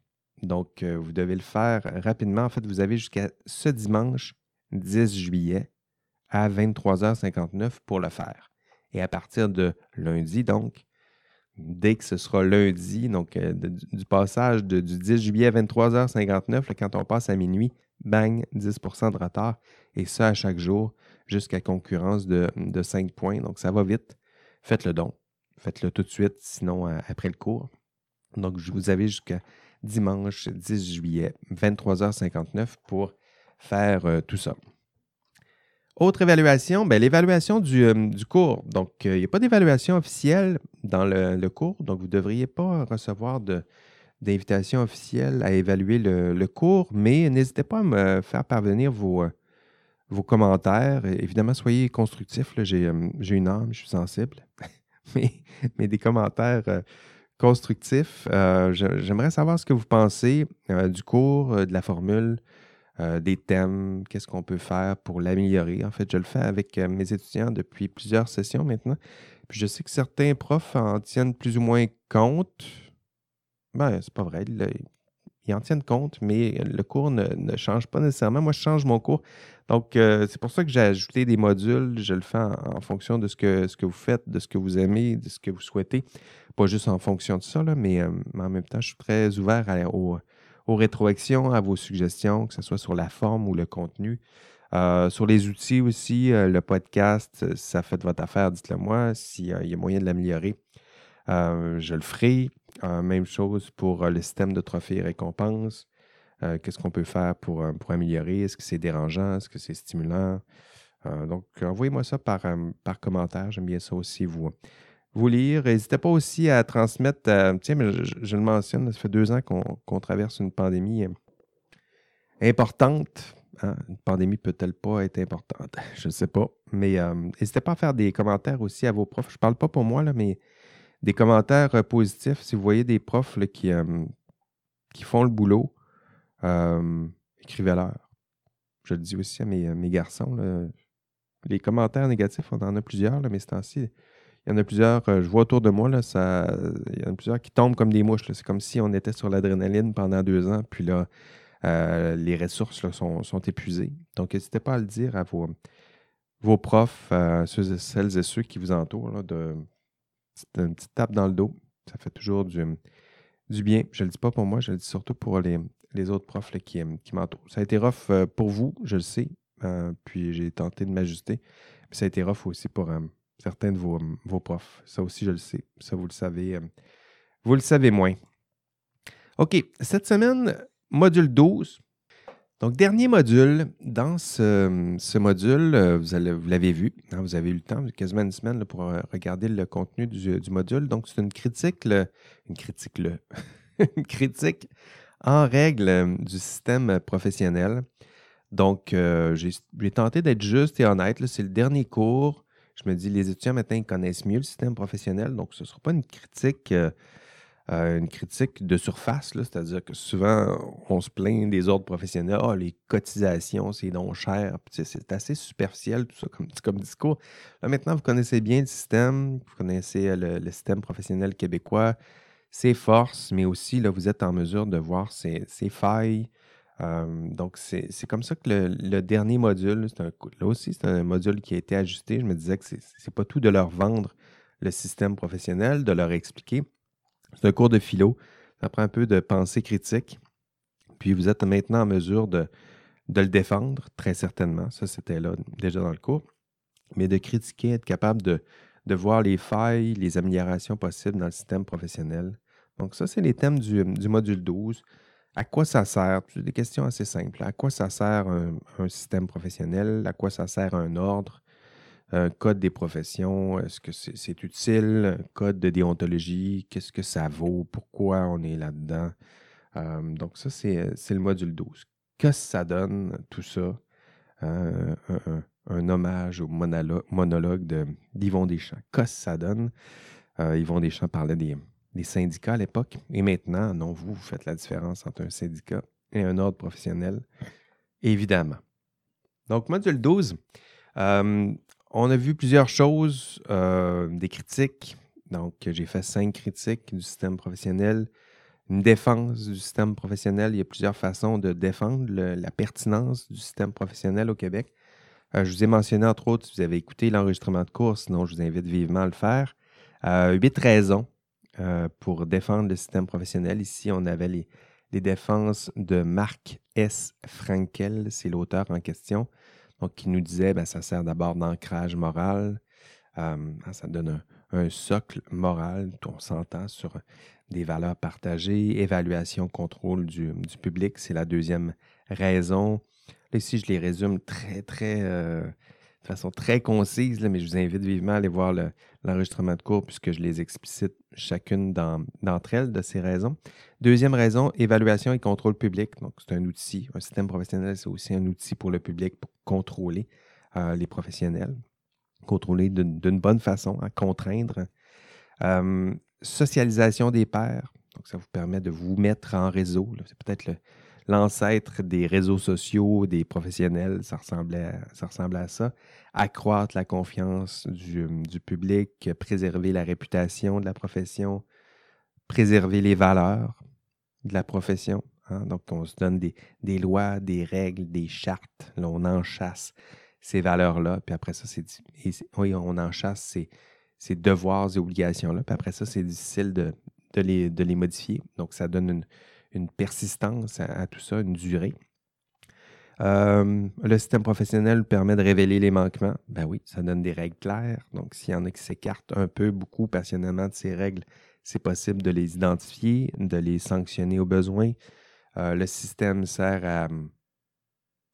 Donc, euh, vous devez le faire rapidement. En fait, vous avez jusqu'à ce dimanche 10 juillet à 23h59 pour le faire. Et à partir de lundi, donc, dès que ce sera lundi, donc euh, du passage du 10 juillet à 23h59, quand on passe à minuit, bang, 10% de retard. Et ça à chaque jour, jusqu'à concurrence de, 5 points. Donc ça va vite. Faites le don. Faites-le tout de suite, sinon euh, après le cours. Donc vous avez jusqu'à dimanche 10 juillet, 23h59 pour faire euh, tout ça. Autre évaluation, ben, l'évaluation du, euh, cours. Donc, euh, il n'y a pas d'évaluation officielle dans le, cours, donc vous ne devriez pas recevoir d'invitation officielle à évaluer le, cours, mais n'hésitez pas à me faire parvenir vos, vos commentaires. Évidemment, soyez constructifs. J'ai une âme, je suis sensible, mais des commentaires constructifs. J'aimerais savoir ce que vous pensez du cours, de la formule. Euh, des thèmes, qu'est-ce qu'on peut faire pour l'améliorer? En fait, je le fais avec euh, mes étudiants depuis plusieurs sessions maintenant. Puis je sais que certains profs en tiennent plus ou moins compte. Ben, c'est pas vrai. Ils en tiennent compte, mais le cours ne, change pas nécessairement. Moi, je change mon cours. Donc, euh, c'est pour ça que j'ai ajouté des modules. Je le fais en, fonction de ce que, ce que vous faites, de ce que vous aimez, de ce que vous souhaitez. Pas juste en fonction de ça, mais, en même temps, je suis très ouvert au, aux rétroactions, à vos suggestions, que ce soit sur la forme ou le contenu. Euh, sur les outils aussi, euh, le podcast, euh, ça fait de votre affaire, dites-le moi. S'il y a moyen de l'améliorer, je le ferai. même chose pour le système de trophées et récompenses. Qu'est-ce qu'on peut faire pour, pour améliorer? Est-ce que c'est dérangeant? Est-ce que c'est stimulant? donc, envoyez-moi ça par, par commentaire. J'aime bien ça aussi, vous, vous lire. N'hésitez pas aussi à transmettre, euh, tiens, mais je, le mentionne, ça fait deux ans qu'on traverse une pandémie euh, importante. Hein. Une pandémie peut-elle pas être importante? Je ne sais pas. Mais euh, n'hésitez pas à faire des commentaires aussi à vos profs. Je ne parle pas pour moi, là, mais des commentaires positifs. Si vous voyez des profs qui, qui font le boulot, écrivez-leur. Je le dis aussi à mes, mes garçons. Les commentaires négatifs, on en a plusieurs, là, mais c'est ainsi il y en a plusieurs, euh, je vois autour de moi, là, ça, il y en a plusieurs qui tombent comme des mouches. C'est comme si on était sur l'adrénaline pendant deux ans, puis là, euh, les ressources sont, épuisées. Donc, n'hésitez pas à le dire à vos, vos profs, euh, celles et ceux qui vous entourent, de, une petite tape dans le dos. Ça fait toujours du, du bien. Je ne le dis pas pour moi, je le dis surtout pour les, autres profs qui, qui m'entourent. Ça a été rough pour vous, je le sais, puis j'ai tenté de m'ajuster. Puis ça a été rough aussi pour certains de vos, vos, profs. Ça aussi, je le sais. Ça, vous le savez. Euh, vous le savez moins. OK. Cette semaine, module 12. Donc, dernier module. Dans ce, module, euh, vous, l'avez vu, hein, vous avez eu le temps, quasiment une semaine pour euh, regarder le contenu du, module. Donc, c'est une critique, une critique, une critique en règle du système professionnel. Donc, j'ai tenté d'être juste et honnête. C'est le dernier cours je me dis, les étudiants maintenant, ils connaissent mieux le système professionnel, donc ce ne sera pas une critique, euh, euh, une critique de surface, c'est-à-dire que souvent, on se plaint des ordres professionnels, ah, les cotisations, c'est donc cher, c'est assez superficiel, tout ça, comme, comme discours. Là, maintenant, vous connaissez bien le système, vous connaissez euh, le, système professionnel québécois, ses forces, mais aussi, là, vous êtes en mesure de voir ses failles, donc, c'est comme ça que le, dernier module, là aussi, c'est un module qui a été ajusté. Je me disais que ce n'est pas tout de leur vendre le système professionnel, de leur expliquer. C'est un cours de philo. Ça prend un peu de pensée critique. Puis vous êtes maintenant en mesure de, de le défendre, très certainement. Ça, c'était là déjà dans le cours. Mais de critiquer, être capable de, de voir les failles, les améliorations possibles dans le système professionnel. Donc, ça, c'est les thèmes du, du module 12. À quoi ça sert? Des questions assez simples. À quoi ça sert un, système professionnel? À quoi ça sert un ordre? Un code des professions, est-ce que c'est utile? Un code de déontologie, qu'est-ce que ça vaut? Pourquoi on est là-dedans? Euh, donc, ça, c'est le module 12. Qu'est-ce que ça donne, tout ça? Euh, un, hommage au monologue, d'Yvon Deschamps? Qu'est-ce que ça donne? Euh, Yvon Deschamps parlait des, les syndicats à l'époque. Et maintenant, non, vous, vous faites la différence entre un syndicat et un ordre professionnel, évidemment. Donc, module 12, euh, on a vu plusieurs choses, euh, des critiques. Donc, j'ai fait cinq critiques du système professionnel, une défense du système professionnel. Il y a plusieurs façons de défendre la pertinence du système professionnel au Québec. Euh, je vous ai mentionné, entre autres, si vous avez écouté l'enregistrement de cours, sinon je vous invite vivement à le faire. huit raisons pour défendre le système professionnel. Ici, on avait les, défenses de Marc S. Frankel, c'est l'auteur en question, donc qui nous disait ben, ça sert d'abord d'ancrage moral, euh, ça donne un, socle moral, on s'entend sur des valeurs partagées, évaluation, contrôle du, public, c'est la deuxième raison. ici, je les résume très, très, euh, de façon très concise, mais je vous invite vivement à aller voir l'enregistrement de cours puisque je les explicite chacune d'entre elles de ces raisons. Deuxième raison, évaluation et contrôle public. Donc, c'est un outil. Un système professionnel, c'est aussi un outil pour le public pour contrôler euh, les professionnels, contrôler d'une bonne façon, à contraindre. Euh, socialisation des pairs. Donc, ça vous permet de vous mettre en réseau. C'est peut-être le, l'ancêtre des réseaux sociaux, des professionnels, ça ressemblait à, ça. Accroître la confiance du, public, préserver la réputation de la profession, préserver les valeurs de la profession. Hein. Donc, on se donne des, lois, des règles, des chartes. On enchasse ces valeurs-là. Puis après ça, c'est oui, on enchasse ces, ces devoirs et obligations-là. Puis après ça, c'est difficile de, les, de les modifier. Donc, ça donne une, une persistance à, tout ça, une durée. Euh, le système professionnel permet de révéler les manquements. Ben oui, ça donne des règles claires. Donc, s'il y en a qui s'écartent un peu, beaucoup, passionnément de ces règles, c'est possible de les identifier, de les sanctionner au besoin. Euh, le système sert à hum,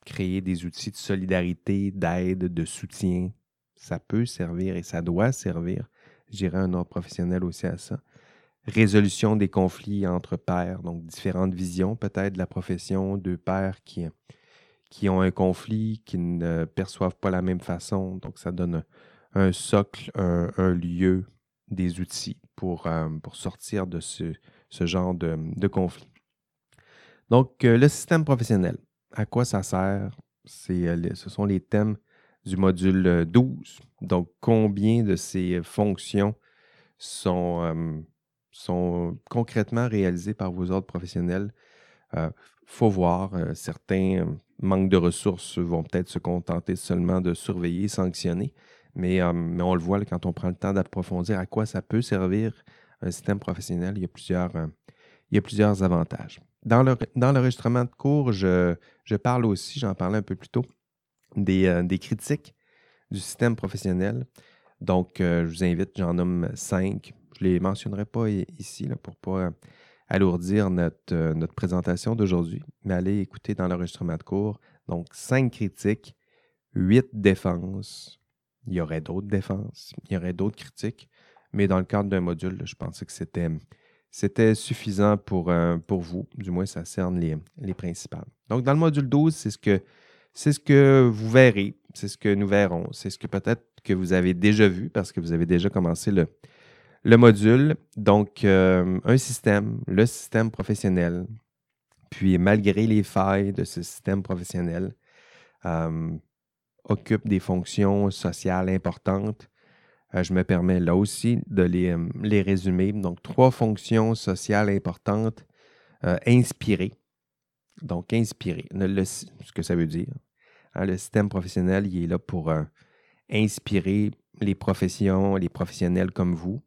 créer des outils de solidarité, d'aide, de soutien. Ça peut servir et ça doit servir. J'irai un ordre professionnel aussi à ça résolution des conflits entre pairs, donc différentes visions peut-être de la profession, deux pairs qui, qui ont un conflit, qui ne perçoivent pas la même façon. Donc ça donne un, socle, un, lieu, des outils pour, euh, pour sortir de ce, ce genre de, de, conflit. Donc euh, le système professionnel, à quoi ça sert? Euh, ce sont les thèmes du module 12. Donc combien de ces fonctions sont sont concrètement réalisés par vos ordres professionnels. Euh, faut voir, euh, certains euh, manques de ressources vont peut-être se contenter seulement de surveiller, sanctionner, mais, on le voit quand on prend le temps d'approfondir à quoi ça peut servir un système professionnel. Il y a plusieurs, avantages. Dans l'enregistrement de cours, je, je parle aussi, j'en parlais un peu plus tôt, des, des critiques du système professionnel. Donc, je vous invite, j'en nomme cinq. Je ne les mentionnerai pas ici pour ne pas euh, alourdir notre, euh, notre présentation d'aujourd'hui, mais allez écouter dans l'enregistrement de cours. Donc, cinq critiques, huit défenses. Il y aurait d'autres défenses, il y aurait d'autres critiques, mais dans le cadre d'un module, je pensais que c'était, suffisant pour, euh, pour vous. Du moins, ça cerne les, les principales. Donc, dans le module 12, c'est ce que c'est ce que vous verrez, c'est ce que nous verrons, c'est ce que peut-être que vous avez déjà vu parce que vous avez déjà commencé le, le module, donc euh, un système, le système professionnel. Puis malgré les failles de ce système professionnel, euh, occupe des fonctions sociales importantes. Euh, je me permets là aussi de les, résumer. Donc, trois fonctions sociales importantes. inspirer. Donc, inspirer. ce que ça veut dire. Hein, le système professionnel, il est là pour inspirer les professions, les professionnels comme vous,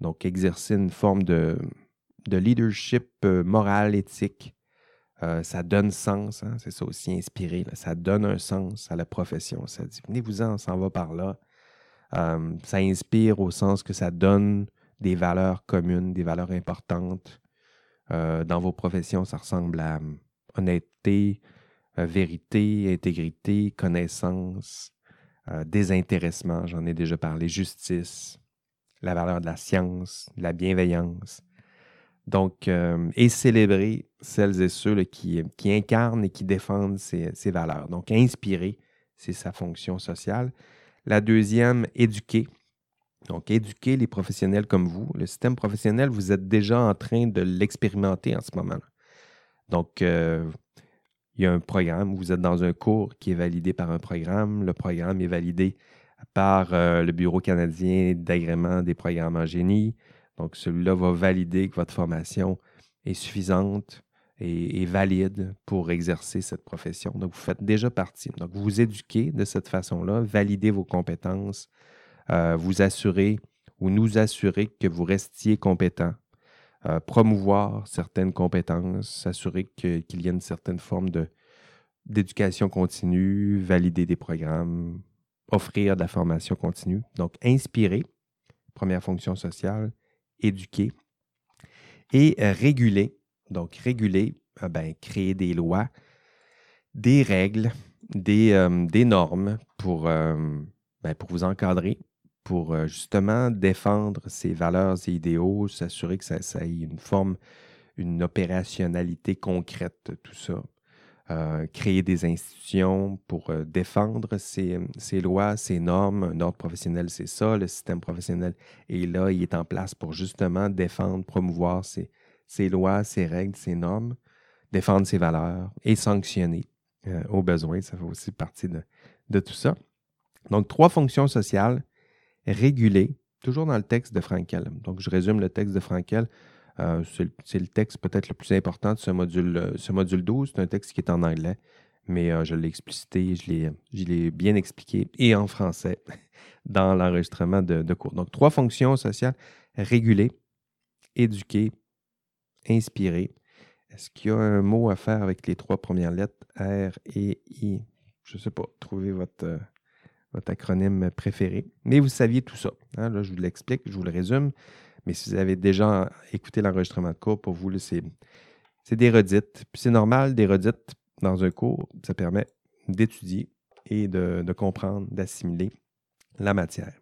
donc, exercer une forme de, leadership euh, moral, éthique, euh, ça donne sens, hein, c'est ça aussi inspiré, ça donne un sens à la profession. Ça dit, venez-vous-en, on s'en va par là. Euh, ça inspire au sens que ça donne des valeurs communes, des valeurs importantes. dans vos professions, ça ressemble à honnêteté, vérité, intégrité, connaissance, désintéressement, j'en ai déjà parlé, justice, la valeur de la science, de la bienveillance. Donc, euh, et célébrer celles et ceux qui, qui, incarnent et qui défendent ces, valeurs. Donc, inspirer, c'est sa fonction sociale. La deuxième, éduquer. Donc, éduquer les professionnels comme vous. Le système professionnel, vous êtes déjà en train de l'expérimenter en ce moment. Donc, euh, il y a un programme, vous êtes dans un cours qui est validé par un programme. Le programme est validé par euh, le Bureau canadien d'agrément des programmes en génie. Donc, celui-là va valider que votre formation est suffisante et, valide pour exercer cette profession. Donc, vous faites déjà partie. Donc, vous vous éduquez de cette façon-là, validez vos compétences, euh, vous assurez ou nous assurer que vous restiez compétent, euh, promouvoir certaines compétences, s'assurer qu'il y ait une certaine forme d'éducation continue, valider des programmes, offrir de la formation continue. Donc, inspirer, première fonction sociale, éduquer et euh, réguler. Donc, réguler, euh, ben, créer des lois, des règles, des, des normes pour, ben, pour vous encadrer, pour justement défendre ses valeurs et idéaux, s'assurer que ça, ait une forme, une opérationnalité concrète, tout ça. Créer des institutions pour défendre ces, lois, ces normes. Un ordre professionnel, c'est ça. Le système professionnel est là, il est en place pour justement défendre, promouvoir ces, lois, ces règles, ces normes, défendre ses valeurs et sanctionner au besoin. Ça fait aussi partie de, de tout ça. Donc, trois fonctions sociales réguler, toujours dans le texte de Frankel. Donc, je résume le texte de Frankel. Euh, c'est le texte peut-être le plus important de ce module, euh, ce module 12. C'est un texte qui est en anglais, mais euh, je l'ai explicité, je l'ai bien expliqué, et en français dans l'enregistrement de, cours. Donc, trois fonctions sociales réguler, éduquer, inspirer. Est-ce qu'il y a un mot à faire avec les trois premières lettres? R et I? Je ne sais pas. Trouvez votre votre acronyme préféré. Mais vous saviez tout ça. Hein? Là, je vous l'explique, je vous le résume. Mais si vous avez déjà écouté l'enregistrement de cours, pour vous, c'est des redites. Puis c'est normal, des redites dans un cours, ça permet d'étudier et de, comprendre, d'assimiler la matière.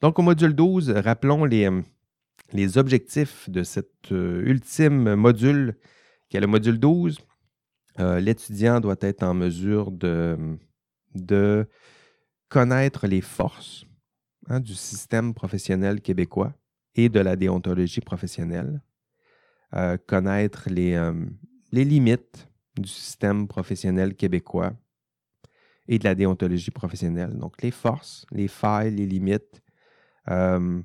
Donc, au module 12, rappelons les, les objectifs de cet euh, ultime module qui est le module 12. Euh, l'étudiant doit être en mesure de, de connaître les forces hein, du système professionnel québécois et de la déontologie professionnelle, euh, connaître les, euh, les, limites du système professionnel québécois et de la déontologie professionnelle. Donc, les forces, les failles, les limites. Euh,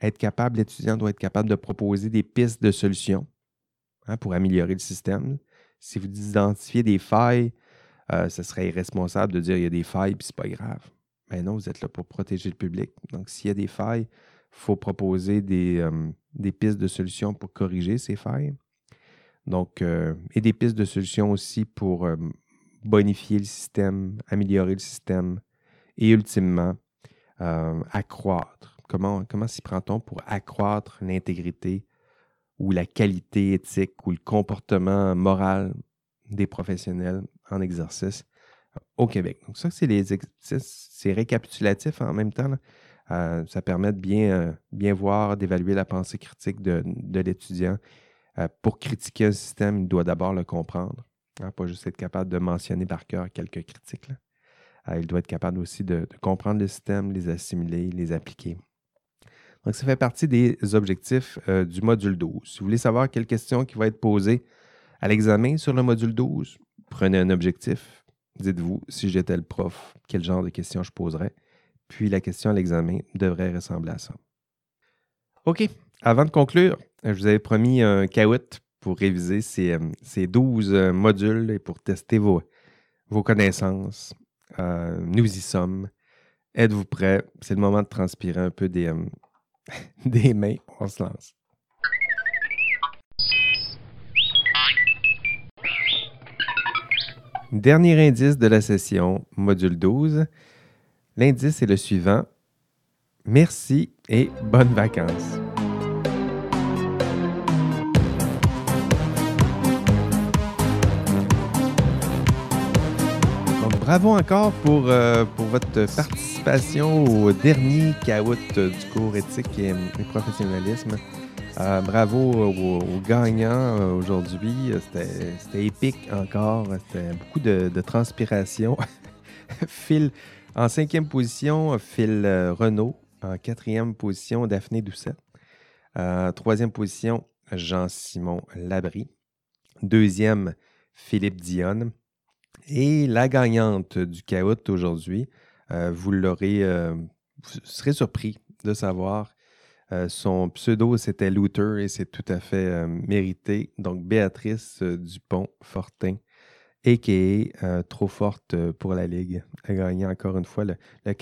être capable, l'étudiant doit être capable de proposer des pistes de solutions hein, pour améliorer le système. Si vous identifiez des failles, ce serait irresponsable de dire qu'il y a des failles et c'est pas grave. Mais non, vous êtes là pour protéger le public. Donc, s'il y a des failles, il faut proposer des, euh, des, pistes de solutions pour corriger ces failles. Donc, euh, et des pistes de solutions aussi pour bonifier le système, améliorer le système et ultimement accroître. Comment, comment s'y prend-on pour accroître l'intégrité ou la qualité éthique ou le comportement moral des professionnels en exercice au Québec? Donc, ça, c'est c'est récapitulatif en même temps. Euh, ça permet de bien, euh, bien voir, d'évaluer la pensée critique de, l'étudiant. Euh, pour critiquer un système, il doit d'abord le comprendre. Hein, pas juste être capable de mentionner par cœur quelques critiques. il doit être capable aussi de, de, comprendre le système, les assimiler, les appliquer. Donc, ça fait partie des objectifs du module 12. Si vous voulez savoir quelle question qui va être posée à l'examen sur le module 12, prenez un objectif. Dites-vous, si j'étais le prof, quel genre de questions je poserais. Puis la question à l'examen devrait ressembler à ça. OK. Avant de conclure, je vous avais promis un caout pour réviser ces, ces 12 euh, modules et pour tester vos, vos connaissances. Euh, nous y sommes. Êtes-vous prêts? C'est le moment de transpirer un peu des, euh, des mains. On se lance. Dernier indice de la session, module 12. L'indice est le suivant. Merci et bonnes vacances. bravo encore pour, euh, pour votre participation au dernier caout du cours éthique et professionnalisme. Euh, bravo aux, gagnants euh, aujourd'hui. C'était épique encore. C'était beaucoup de, transpiration. Phil, en cinquième position, Phil euh, Renault. En quatrième position, Daphné Doucet. troisième position, Jean-Simon Labry. Deuxième, Philippe Dionne. Et la gagnante du caout aujourd'hui, vous l'aurez, vous serez surpris de savoir euh, son pseudo, c'était Luther et c'est tout à fait euh, mérité. Donc, Béatrice euh, Dupont-Fortin, a.k.a. trop forte pour la Ligue, a gagné encore une fois le, le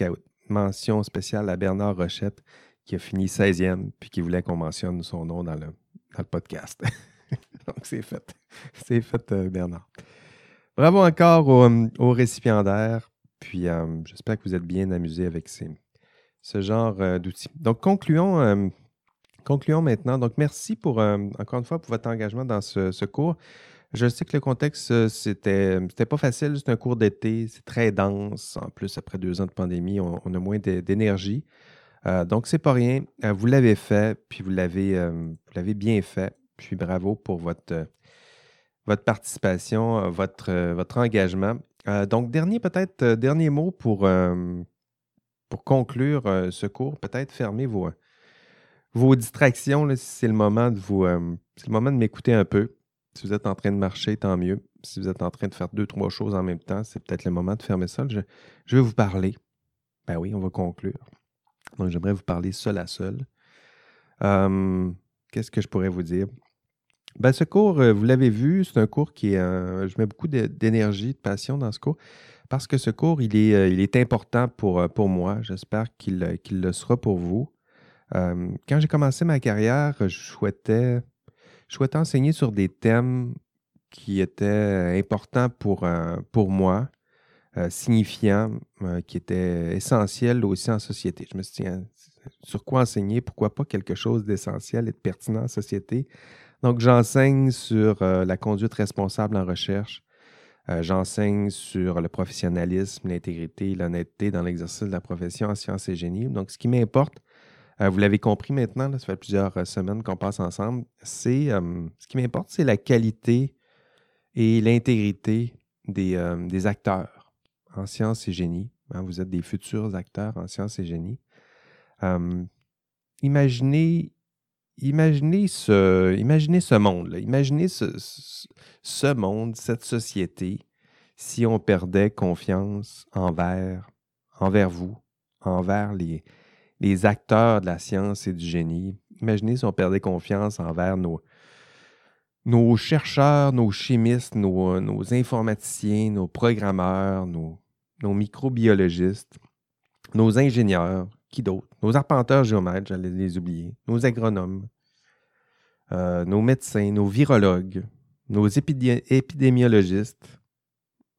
Mention spéciale à Bernard Rochette, qui a fini 16e, puis qui voulait qu'on mentionne son nom dans le, dans le podcast. Donc, c'est fait. C'est fait, euh, Bernard. Bravo encore aux, récipiendaires. Puis, euh, j'espère que vous êtes bien amusés avec ce genre euh, d'outils. Donc, concluons, concluons maintenant. Donc, merci pour, encore une fois, pour votre engagement dans ce, cours. Je sais que le contexte, c'était, c'était pas facile. C'est un cours d'été. C'est très dense. En plus, après deux ans de pandémie, on, a moins d'énergie. donc, c'est pas rien. vous l'avez fait, puis vous l'avez, bien fait. Puis bravo pour votre, euh, votre participation, euh, votre, euh, engagement. donc, dernier peut-être, dernier mot pour, conclure ce cours. Peut-être fermer vos, vos distractions si c'est le moment de vous. c'est le moment de m'écouter un peu. Si vous êtes en train de marcher, tant mieux. Si vous êtes en train de faire deux, trois choses en même temps, c'est peut-être le moment de fermer ça. Je, vais vous parler. Ben oui, on va conclure. Donc, j'aimerais vous parler seul à seul. Qu'est-ce que je pourrais vous dire? Ben, ce cours, euh, vous l'avez vu, c'est un cours qui est. je mets beaucoup d'énergie, de passion dans ce cours, parce que ce cours, il est, euh, important pour, euh, pour moi. J'espère qu'il le sera pour vous. quand j'ai commencé ma carrière, je souhaitais, je souhaitais enseigner sur des thèmes qui étaient importants pour, pour moi, signifiants, qui étaient essentiels aussi en société. Je me suis dit, hein, sur quoi enseigner? Pourquoi pas quelque chose d'essentiel et de pertinent en société? Donc, j'enseigne sur euh, la conduite responsable en recherche. Euh, j'enseigne sur le professionnalisme, l'intégrité, l'honnêteté dans l'exercice de la profession en sciences et génie. Donc, ce qui m'importe, euh, vous l'avez compris maintenant, ça fait plusieurs semaines qu'on passe ensemble, c'est ce qui m'importe, c'est la qualité et l'intégrité des, des, acteurs en sciences et génie. Hein. vous êtes des futurs acteurs en sciences et génie. imaginez imaginez ce, imaginez ce monde, là. imaginez ce, monde, cette société, si on perdait confiance envers, envers vous, envers les, les acteurs de la science et du génie. Imaginez si on perdait confiance envers nos, nos chercheurs, nos chimistes, nos, informaticiens, nos programmeurs, nos, nos microbiologistes, nos ingénieurs, qui d'autre? Nos arpenteurs géomètres, j'allais les oublier. Nos agronomes, euh, nos médecins, nos virologues, nos épidémiologistes.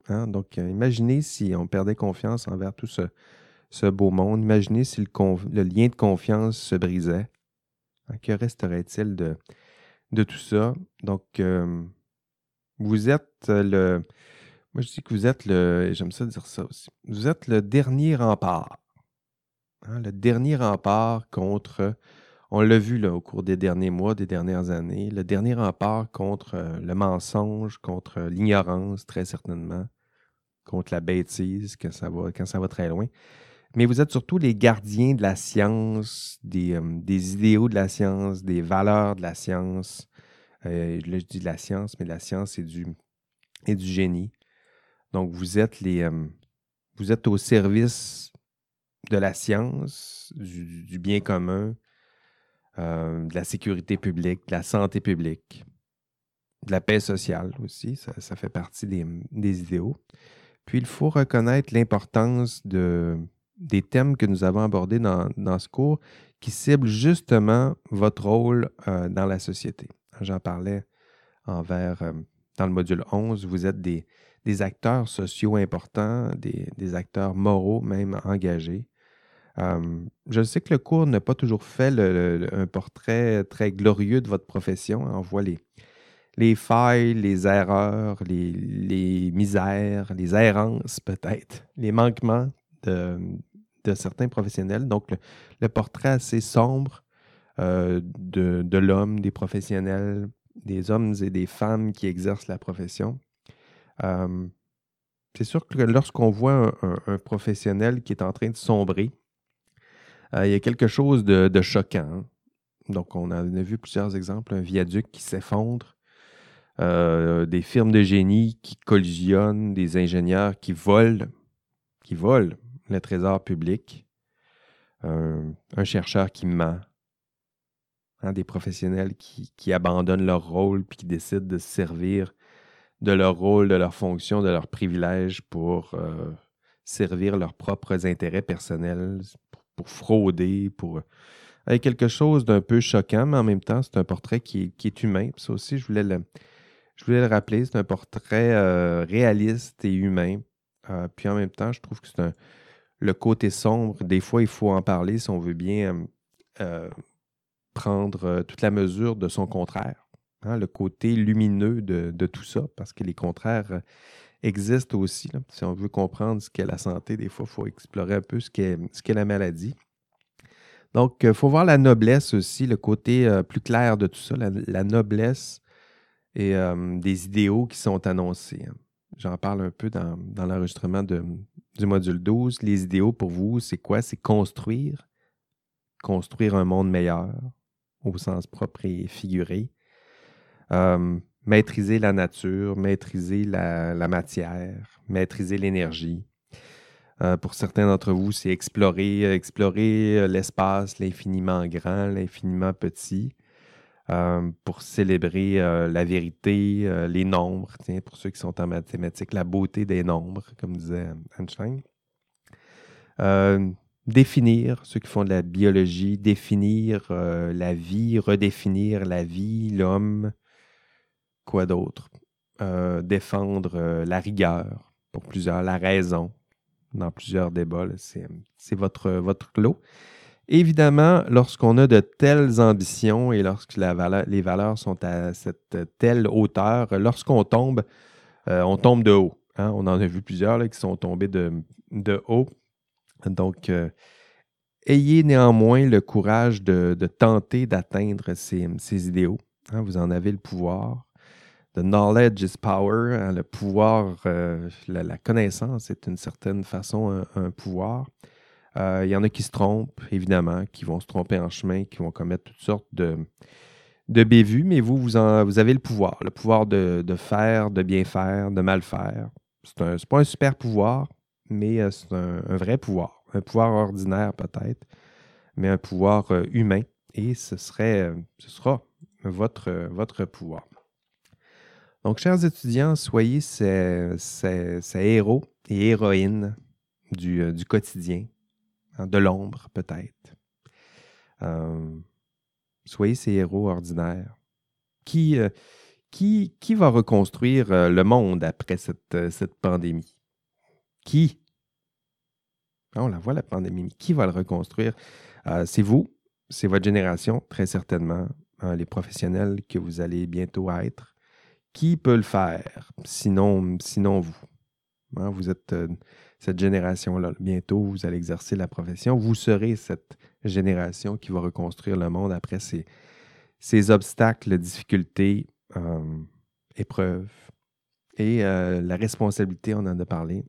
Hein? Donc, euh, imaginez si on perdait confiance envers tout ce, beau monde. Imaginez si le, lien de confiance se brisait. Hein, que resterait-il de, tout ça? Donc, euh, vous êtes le. Moi, je dis que vous êtes le. J'aime ça dire ça aussi. Vous êtes le dernier rempart. Hein, le dernier rempart contre, on l'a vu là, au cours des derniers mois, des dernières années, le dernier rempart contre euh, le mensonge, contre l'ignorance, très certainement, contre la bêtise quand ça va, quand ça va très loin. Mais vous êtes surtout les gardiens de la science, des, euh, idéaux de la science, des valeurs de la science. Euh, là, je dis de la science, mais la science et du, et du génie. Donc, vous êtes les. vous êtes au service de la science, du, bien commun, euh, de la sécurité publique, de la santé publique, de la paix sociale aussi, ça, fait partie des, idéaux. Puis il faut reconnaître l'importance de, des thèmes que nous avons abordés dans, ce cours qui ciblent justement votre rôle euh, dans la société. J'en parlais envers, euh, dans le module 11, vous êtes des, des acteurs sociaux importants, des, des, acteurs moraux même engagés je sais que le cours n'a pas toujours fait un portrait très glorieux de votre profession. On voit les, les failles, les erreurs, les, misères, les errances peut-être, les manquements de, certains professionnels. Donc, le, portrait assez sombre euh, de, l'homme, des professionnels, des hommes et des femmes qui exercent la profession. c'est sûr que lorsqu'on voit un, professionnel qui est en train de sombrer, euh, il y a quelque chose de, choquant. Donc, on a, vu plusieurs exemples. Un viaduc qui s'effondre, euh, des firmes de génie qui collisionnent, des ingénieurs qui volent, qui volent le trésor public, un chercheur qui ment, hein, des professionnels qui, abandonnent leur rôle puis qui décident de se servir de leur rôle, de leur fonction, de leurs privilèges pour euh, servir leurs propres intérêts personnels, pour frauder, pour avec quelque chose d'un peu choquant, mais en même temps, c'est un portrait qui est, humain. ça aussi, je voulais le, je voulais le rappeler, c'est un portrait euh, réaliste et humain. Euh, puis en même temps, je trouve que c'est un, le côté sombre. Des fois, il faut en parler si on veut bien euh, prendre toute la mesure de son contraire. Hein, le côté lumineux de, tout ça, parce que les contraires existent aussi. Si on veut comprendre ce qu'est la santé, des fois, il faut explorer un peu ce qu'est, la maladie. Donc, il faut voir la noblesse aussi, le côté plus clair de tout ça, la noblesse et des idéaux qui sont annoncés. Hein. J'en parle un peu dans, l'enregistrement du module 12. Les idéaux pour vous, c'est quoi? C'est construire, construire un monde meilleur au sens propre et figuré. maîtriser la nature, maîtriser la, matière, maîtriser l'énergie. pour certains d'entre vous, c'est explorer, explorer l'espace, l'infiniment grand, l'infiniment petit. Euh, pour célébrer euh, la vérité, euh, les nombres, tiens, pour ceux qui sont en mathématiques, la beauté des nombres, comme disait Einstein. définir, ceux qui font de la biologie, définir la vie, redéfinir la vie, l'homme, quoi d'autre? défendre la rigueur, pour plusieurs, la raison, dans plusieurs débats, c'est votre, votre lot. Évidemment, lorsqu'on a de telles ambitions et lorsque les valeurs sont à cette telle hauteur, lorsqu'on tombe, euh, on tombe de haut. Hein. On en a vu plusieurs qui sont tombés de, haut. Donc, euh, ayez néanmoins le courage de, tenter d'atteindre ces, idéaux. Hein. Vous en avez le pouvoir. The knowledge is power. Hein. Le pouvoir, euh, la, connaissance est d'une certaine façon un pouvoir. Euh, il y en a qui se trompent, évidemment, qui vont se tromper en chemin, qui vont commettre toutes sortes de, de bévues, mais vous, vous, avez le pouvoir, le pouvoir de, faire, de bien faire, de mal faire. Ce n'est pas un super pouvoir, mais euh, c'est un, vrai pouvoir. Un pouvoir ordinaire peut-être, mais un pouvoir euh, humain. Et ce, serait, ce sera votre, votre pouvoir. Donc, chers étudiants, soyez ces, héros et héroïnes du, du quotidien, Hein, de l'ombre peut-être. Euh, soyez ces héros ordinaires. Qui, euh, qui, qui va reconstruire euh, le monde après cette, cette pandémie? Qui? Ah, on la voit, la pandémie. Qui va le reconstruire? c'est vous, c'est votre génération, très certainement, hein, les professionnels que vous allez bientôt être. Qui peut le faire, sinon, sinon vous? Hein, vous êtes cette génération-là. Bientôt, vous allez exercer la profession. Vous serez cette génération qui va reconstruire le monde après ces, obstacles, difficultés, euh, épreuves. Et euh, la responsabilité, on en a parlé.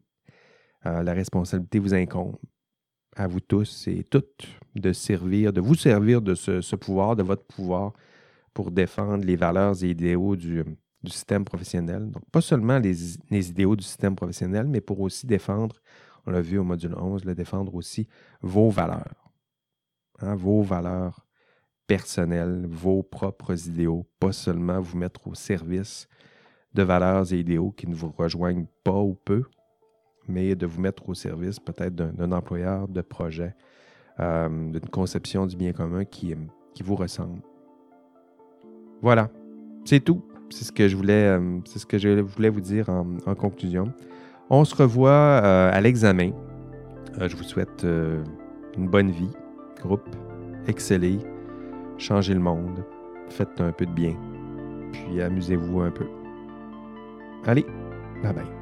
Euh, la responsabilité vous incombe à vous tous et toutes de servir, de vous servir de ce, pouvoir, de votre pouvoir pour défendre les valeurs et idéaux du, du système professionnel. Donc, pas seulement les, idéaux du système professionnel, mais pour aussi défendre, on l'a vu au module 11, le défendre aussi vos valeurs. Hein, vos valeurs personnelles, vos propres idéaux, pas seulement vous mettre au service de valeurs et idéaux qui ne vous rejoignent pas ou peu, mais de vous mettre au service peut-être d'un employeur, de projet, euh, d'une conception du bien commun qui, qui vous ressemble. Voilà, c'est tout. C'est ce que je voulais, euh, c'est ce que je voulais vous dire en, conclusion. On se revoit euh, à l'examen. Euh, je vous souhaite une bonne vie, groupe, excellez, changez le monde, faites un peu de bien, puis amusez-vous un peu. Allez, bye bye.